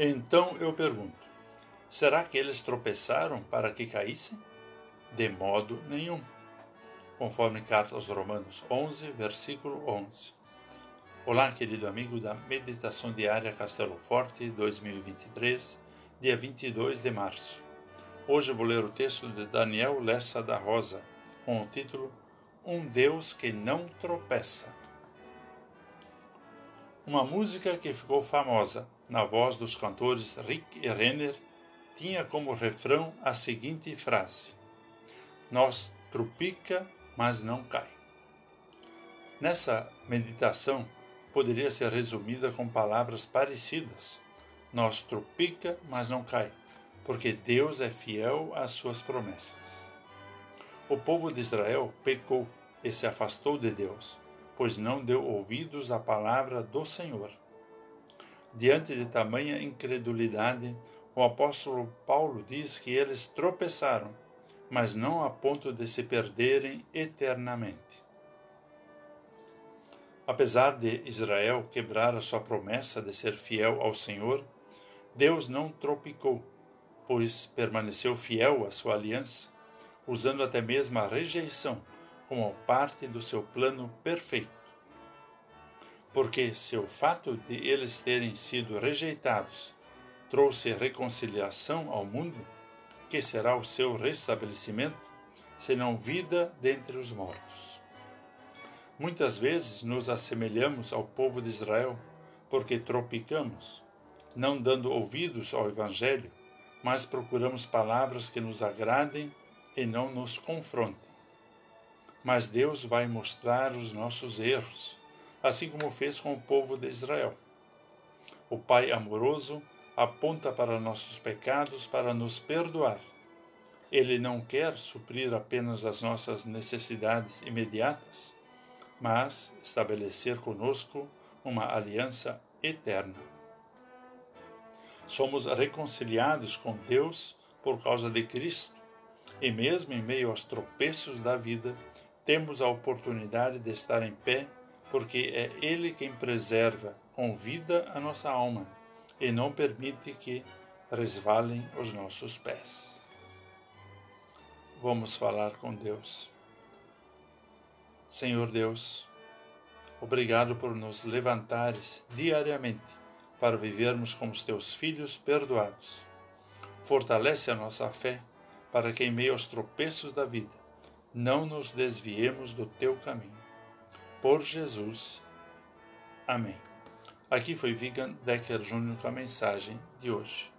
Então eu pergunto: será que eles tropeçaram para que caíssem? De modo nenhum. Conforme carta Romanos 11, versículo 11. Olá, querido amigo da Meditação Diária Castelo Forte 2023, dia 22 de março. Hoje vou ler o texto de Daniel Lessa da Rosa, com o título Um Deus que não tropeça. Uma música que ficou famosa na voz dos cantores Rick e Renner tinha como refrão a seguinte frase: Nós trupica, mas não cai. Nessa meditação poderia ser resumida com palavras parecidas: Nós trupica, mas não cai, porque Deus é fiel às suas promessas. O povo de Israel pecou e se afastou de Deus pois não deu ouvidos à palavra do Senhor. Diante de tamanha incredulidade, o apóstolo Paulo diz que eles tropeçaram, mas não a ponto de se perderem eternamente. Apesar de Israel quebrar a sua promessa de ser fiel ao Senhor, Deus não tropicou, pois permaneceu fiel à sua aliança, usando até mesmo a rejeição como parte do seu plano perfeito. Porque se o fato de eles terem sido rejeitados trouxe reconciliação ao mundo, que será o seu restabelecimento, senão vida dentre os mortos? Muitas vezes nos assemelhamos ao povo de Israel porque tropicamos, não dando ouvidos ao Evangelho, mas procuramos palavras que nos agradem e não nos confrontem mas Deus vai mostrar os nossos erros, assim como fez com o povo de Israel. O Pai amoroso aponta para nossos pecados para nos perdoar. Ele não quer suprir apenas as nossas necessidades imediatas, mas estabelecer conosco uma aliança eterna. Somos reconciliados com Deus por causa de Cristo, e mesmo em meio aos tropeços da vida, temos a oportunidade de estar em pé, porque é Ele quem preserva com vida a nossa alma e não permite que resvalem os nossos pés. Vamos falar com Deus. Senhor Deus, obrigado por nos levantares diariamente para vivermos como os teus filhos perdoados. Fortalece a nossa fé para que, em meio aos tropeços da vida, não nos desviemos do teu caminho. Por Jesus. Amém. Aqui foi Vigan Decker Júnior com a mensagem de hoje.